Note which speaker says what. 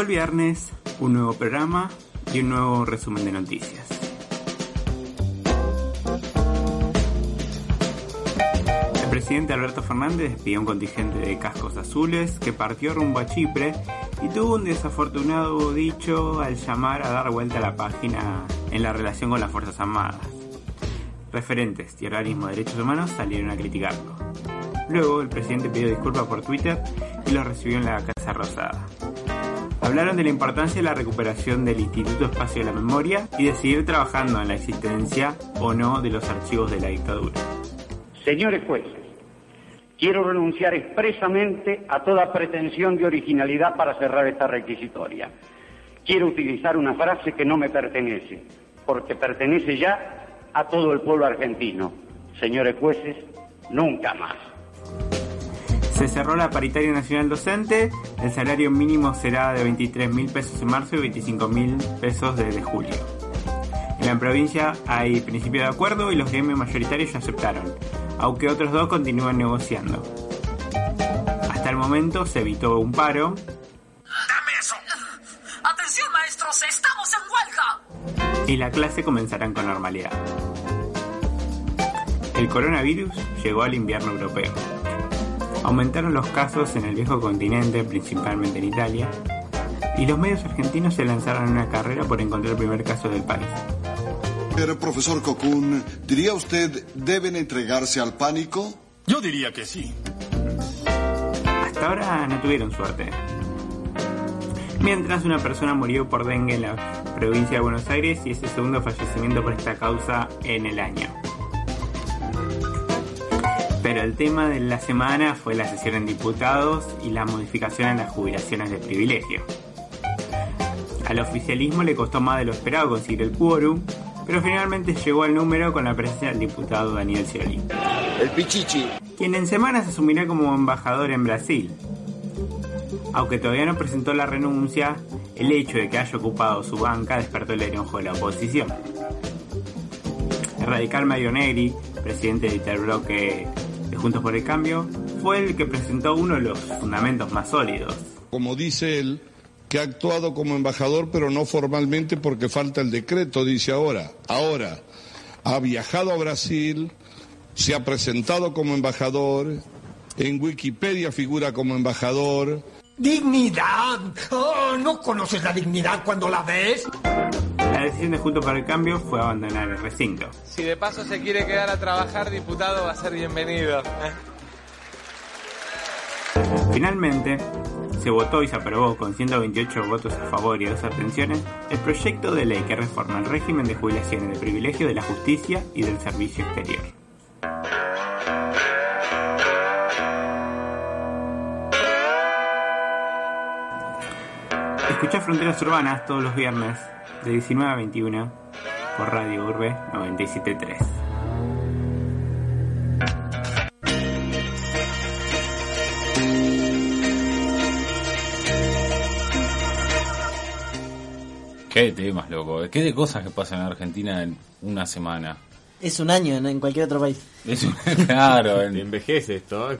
Speaker 1: El viernes, un nuevo programa y un nuevo resumen de noticias. El presidente Alberto Fernández despidió un contingente de cascos azules que partió rumbo a Chipre y tuvo un desafortunado dicho al llamar a dar vuelta a la página en la relación con las Fuerzas Armadas. Referentes y de derechos humanos salieron a criticarlo. Luego el presidente pidió disculpas por Twitter y lo recibió en la Casa Rosada. Hablaron de la importancia de la recuperación del Instituto Espacio de la Memoria y de seguir trabajando en la existencia o no de los archivos de la dictadura.
Speaker 2: Señores jueces, quiero renunciar expresamente a toda pretensión de originalidad para cerrar esta requisitoria. Quiero utilizar una frase que no me pertenece, porque pertenece ya a todo el pueblo argentino. Señores jueces, nunca más.
Speaker 1: Se cerró la paritaria nacional docente, el salario mínimo será de 23 mil pesos en marzo y 25 mil pesos desde julio. En la provincia hay principio de acuerdo y los gremios mayoritarios ya aceptaron, aunque otros dos continúan negociando. Hasta el momento se evitó un paro.
Speaker 3: ¡Dame eso! ¡Atención maestros! ¡Estamos en huelga!
Speaker 1: Y la clase comenzarán con normalidad. El coronavirus llegó al invierno europeo. Aumentaron los casos en el viejo continente, principalmente en Italia, y los medios argentinos se lanzaron a una carrera por encontrar el primer caso del país.
Speaker 4: Pero, profesor Cocoon, ¿diría usted deben entregarse al pánico?
Speaker 5: Yo diría que sí.
Speaker 1: Hasta ahora no tuvieron suerte. Mientras una persona murió por dengue en la provincia de Buenos Aires y es el segundo fallecimiento por esta causa en el año. Pero el tema de la semana fue la sesión en diputados y la modificación en las jubilaciones de privilegio. Al oficialismo le costó más de lo esperado conseguir el quórum, pero finalmente llegó al número con la presencia del diputado Daniel Scioli.
Speaker 6: El Pichichi.
Speaker 1: Quien en semanas asumirá como embajador en Brasil. Aunque todavía no presentó la renuncia, el hecho de que haya ocupado su banca despertó el enojo de la oposición. El radical Mario Negri, presidente del bloque de Juntos por el Cambio, fue el que presentó uno de los fundamentos más sólidos.
Speaker 7: Como dice él, que ha actuado como embajador, pero no formalmente porque falta el decreto, dice ahora. Ahora, ha viajado a Brasil, se ha presentado como embajador, en Wikipedia figura como embajador.
Speaker 3: ¡Dignidad! Oh, ¿No conoces la dignidad cuando la ves?
Speaker 1: La decisión de Juntos por el Cambio fue abandonar el recinto.
Speaker 8: Si de paso se quiere quedar a trabajar, diputado, va a ser bienvenido.
Speaker 1: Finalmente, se votó y se aprobó con 128 votos a favor y 2 abstenciones el proyecto de ley que reforma el régimen de jubilaciones de privilegio de la justicia y del servicio exterior. Escucha Fronteras Urbanas todos los viernes de 19 a 21 por Radio Urbe 973.
Speaker 9: Qué temas, loco. Qué de cosas que pasan en Argentina en una semana.
Speaker 10: Es un año en, en cualquier otro país.
Speaker 9: Es un- claro, en-
Speaker 11: Envejece esto. ¿eh?